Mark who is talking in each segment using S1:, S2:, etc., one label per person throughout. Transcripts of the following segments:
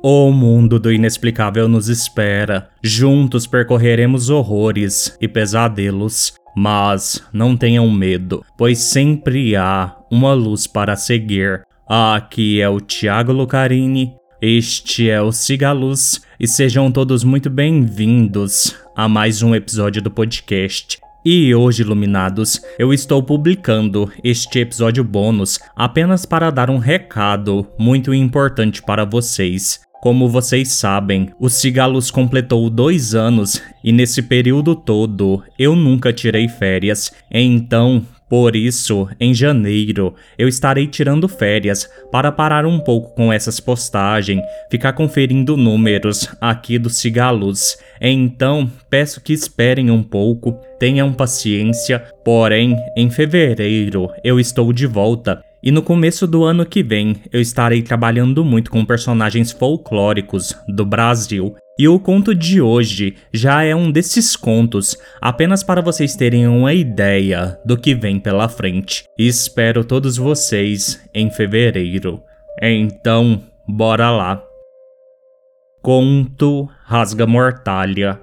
S1: O mundo do inexplicável nos espera. Juntos percorreremos horrores e pesadelos. Mas não tenham medo, pois sempre há uma luz para seguir. Aqui é o Tiago Lucarini, este é o Cigaluz e sejam todos muito bem-vindos a mais um episódio do podcast. E hoje, iluminados, eu estou publicando este episódio bônus apenas para dar um recado muito importante para vocês. Como vocês sabem, o Cigalos completou dois anos e nesse período todo eu nunca tirei férias, então por isso, em janeiro, eu estarei tirando férias para parar um pouco com essas postagens, ficar conferindo números aqui do Cigalos. Então, peço que esperem um pouco, tenham paciência, porém, em fevereiro eu estou de volta e no começo do ano que vem, eu estarei trabalhando muito com personagens folclóricos do Brasil. E o conto de hoje já é um desses contos, apenas para vocês terem uma ideia do que vem pela frente. espero todos vocês em fevereiro. Então, bora lá. Conto Rasga Mortalha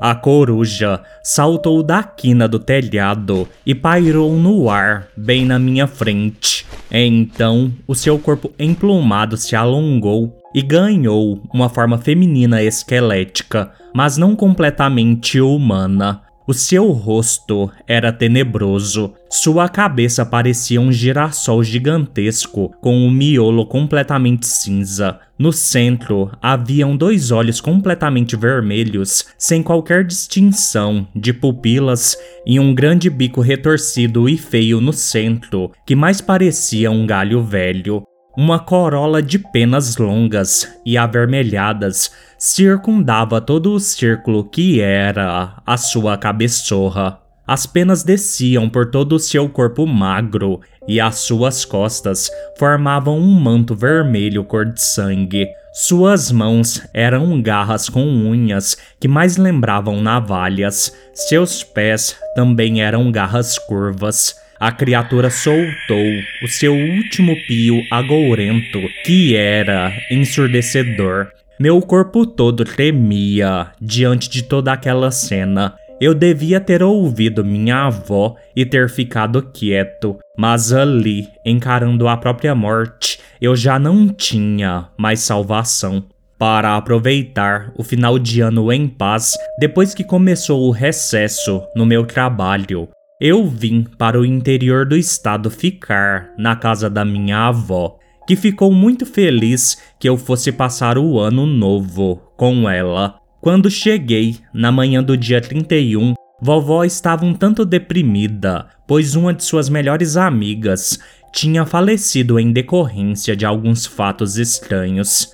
S1: a coruja saltou da quina do telhado e pairou no ar, bem na minha frente. Então, o seu corpo emplumado se alongou e ganhou uma forma feminina esquelética, mas não completamente humana. O seu rosto era tenebroso, sua cabeça parecia um girassol gigantesco com um miolo completamente cinza. No centro haviam dois olhos completamente vermelhos, sem qualquer distinção de pupilas, e um grande bico retorcido e feio no centro, que mais parecia um galho velho. Uma corola de penas longas e avermelhadas circundava todo o círculo que era a sua cabeçorra. As penas desciam por todo o seu corpo magro e as suas costas formavam um manto vermelho cor de sangue. Suas mãos eram garras com unhas que mais lembravam navalhas. Seus pés também eram garras curvas. A criatura soltou o seu último pio agourento, que era ensurdecedor. Meu corpo todo tremia diante de toda aquela cena. Eu devia ter ouvido minha avó e ter ficado quieto, mas ali, encarando a própria morte, eu já não tinha mais salvação. Para aproveitar o final de ano em paz, depois que começou o recesso no meu trabalho, eu vim para o interior do estado ficar na casa da minha avó, que ficou muito feliz que eu fosse passar o ano novo com ela. Quando cheguei, na manhã do dia 31, vovó estava um tanto deprimida, pois uma de suas melhores amigas tinha falecido em decorrência de alguns fatos estranhos.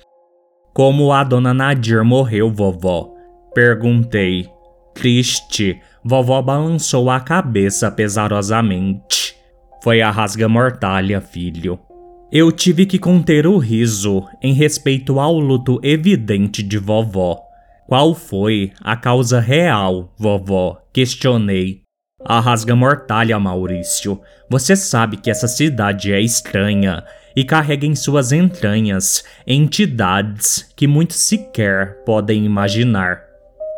S1: Como a dona Nadir morreu, vovó? Perguntei. Triste, vovó balançou a cabeça pesarosamente. Foi a rasga-mortalha, filho. Eu tive que conter o riso em respeito ao luto evidente de vovó. Qual foi a causa real, vovó? Questionei. A rasga-mortalha, Maurício. Você sabe que essa cidade é estranha e carrega em suas entranhas entidades que muitos sequer podem imaginar.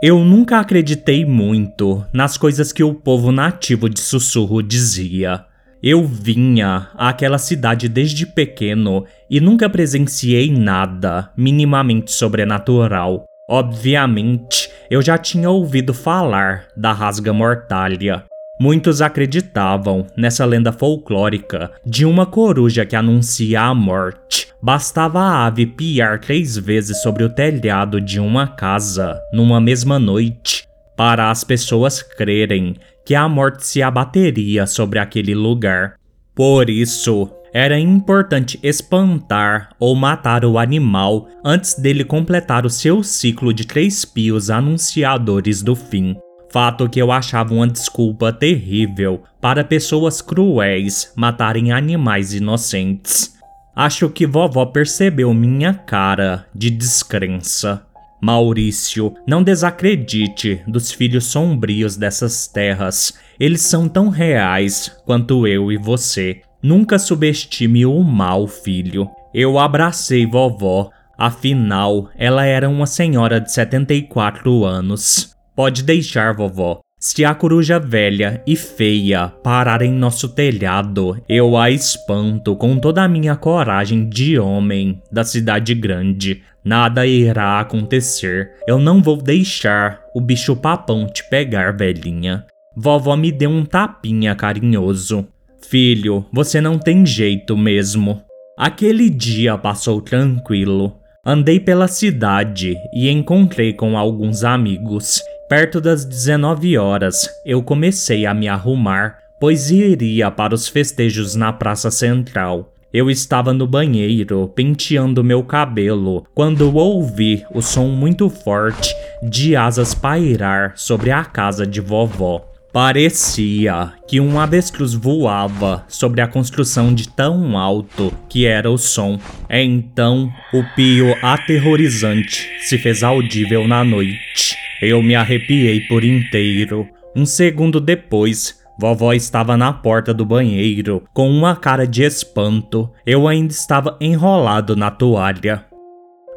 S1: Eu nunca acreditei muito nas coisas que o povo nativo de Sussurro dizia. Eu vinha àquela cidade desde pequeno e nunca presenciei nada minimamente sobrenatural. Obviamente, eu já tinha ouvido falar da rasga mortalha. Muitos acreditavam nessa lenda folclórica de uma coruja que anuncia a morte. Bastava a ave piar três vezes sobre o telhado de uma casa numa mesma noite para as pessoas crerem que a morte se abateria sobre aquele lugar. Por isso, era importante espantar ou matar o animal antes dele completar o seu ciclo de três pios anunciadores do fim fato que eu achava uma desculpa terrível para pessoas cruéis matarem animais inocentes. Acho que vovó percebeu minha cara de descrença. Maurício, não desacredite dos filhos sombrios dessas terras. Eles são tão reais quanto eu e você. Nunca subestime o mal, filho. Eu abracei vovó, afinal, ela era uma senhora de 74 anos. Pode deixar, vovó. Se a coruja velha e feia parar em nosso telhado, eu a espanto com toda a minha coragem de homem da cidade grande. Nada irá acontecer. Eu não vou deixar o bicho papão te pegar, velhinha. Vovó me deu um tapinha carinhoso. Filho, você não tem jeito mesmo. Aquele dia passou tranquilo. Andei pela cidade e encontrei com alguns amigos. Perto das 19 horas, eu comecei a me arrumar, pois iria para os festejos na Praça Central. Eu estava no banheiro penteando meu cabelo quando ouvi o som muito forte de asas pairar sobre a casa de vovó. Parecia que um avestruz voava sobre a construção de tão alto que era o som. Então, o pio aterrorizante se fez audível na noite. Eu me arrepiei por inteiro. Um segundo depois, vovó estava na porta do banheiro, com uma cara de espanto. Eu ainda estava enrolado na toalha.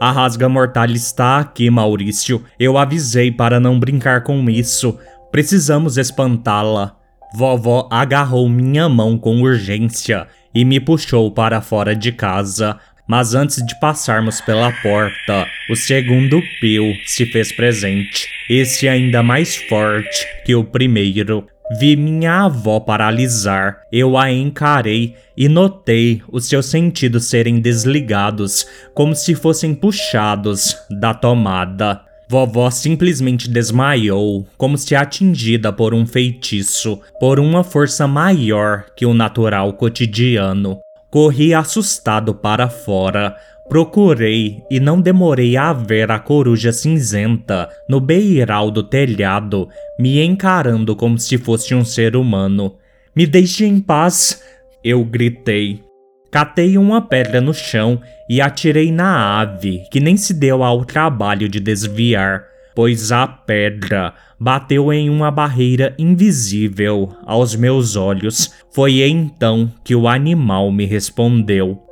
S1: A rasga mortal está aqui, Maurício. Eu avisei para não brincar com isso. Precisamos espantá-la. Vovó agarrou minha mão com urgência e me puxou para fora de casa. Mas antes de passarmos pela porta, o segundo pio se fez presente, esse ainda mais forte que o primeiro. Vi minha avó paralisar, eu a encarei e notei os seus sentidos serem desligados, como se fossem puxados da tomada. Vovó simplesmente desmaiou, como se atingida por um feitiço, por uma força maior que o natural cotidiano. Corri assustado para fora. Procurei e não demorei a ver a coruja cinzenta no beiral do telhado, me encarando como se fosse um ser humano. Me deixe em paz! Eu gritei. Catei uma pedra no chão e atirei na ave, que nem se deu ao trabalho de desviar, pois a pedra bateu em uma barreira invisível aos meus olhos. Foi então que o animal me respondeu.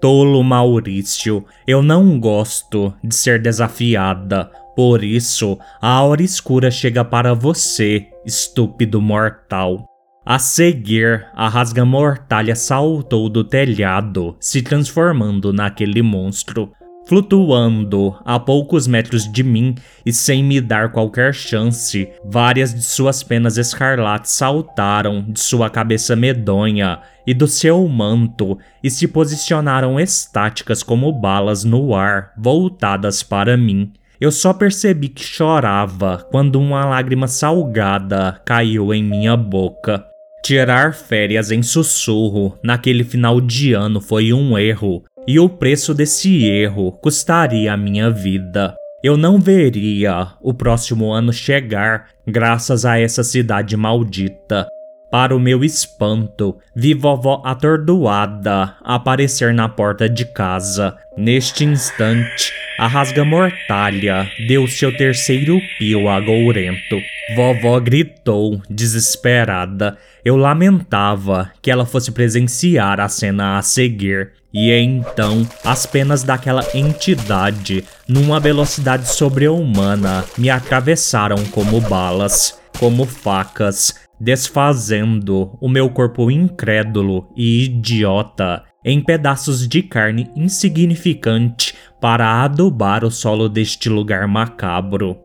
S1: Tolo Maurício, eu não gosto de ser desafiada. Por isso, a hora escura chega para você, estúpido mortal. A seguir, a rasga-mortalha saltou do telhado, se transformando naquele monstro. Flutuando a poucos metros de mim e sem me dar qualquer chance, várias de suas penas escarlates saltaram de sua cabeça medonha e do seu manto e se posicionaram estáticas como balas no ar, voltadas para mim. Eu só percebi que chorava quando uma lágrima salgada caiu em minha boca. Tirar férias em sussurro naquele final de ano foi um erro, e o preço desse erro custaria a minha vida. Eu não veria o próximo ano chegar graças a essa cidade maldita. Para o meu espanto, vi vovó atordoada aparecer na porta de casa. Neste instante, a rasga-mortalha deu seu terceiro pio agourento. Vovó gritou, desesperada. Eu lamentava que ela fosse presenciar a cena a seguir. E então, as penas daquela entidade, numa velocidade sobre-humana, me atravessaram como balas, como facas, desfazendo o meu corpo incrédulo e idiota em pedaços de carne insignificante para adubar o solo deste lugar macabro.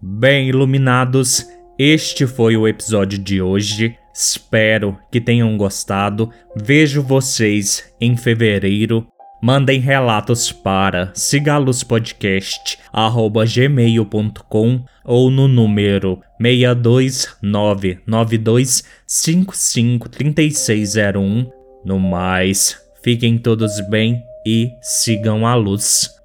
S1: Bem iluminados, este foi o episódio de hoje. Espero que tenham gostado. Vejo vocês em fevereiro. Mandem relatos para sigalospodcast@gmail.com ou no número 62992553601. No mais, fiquem todos bem e sigam a luz.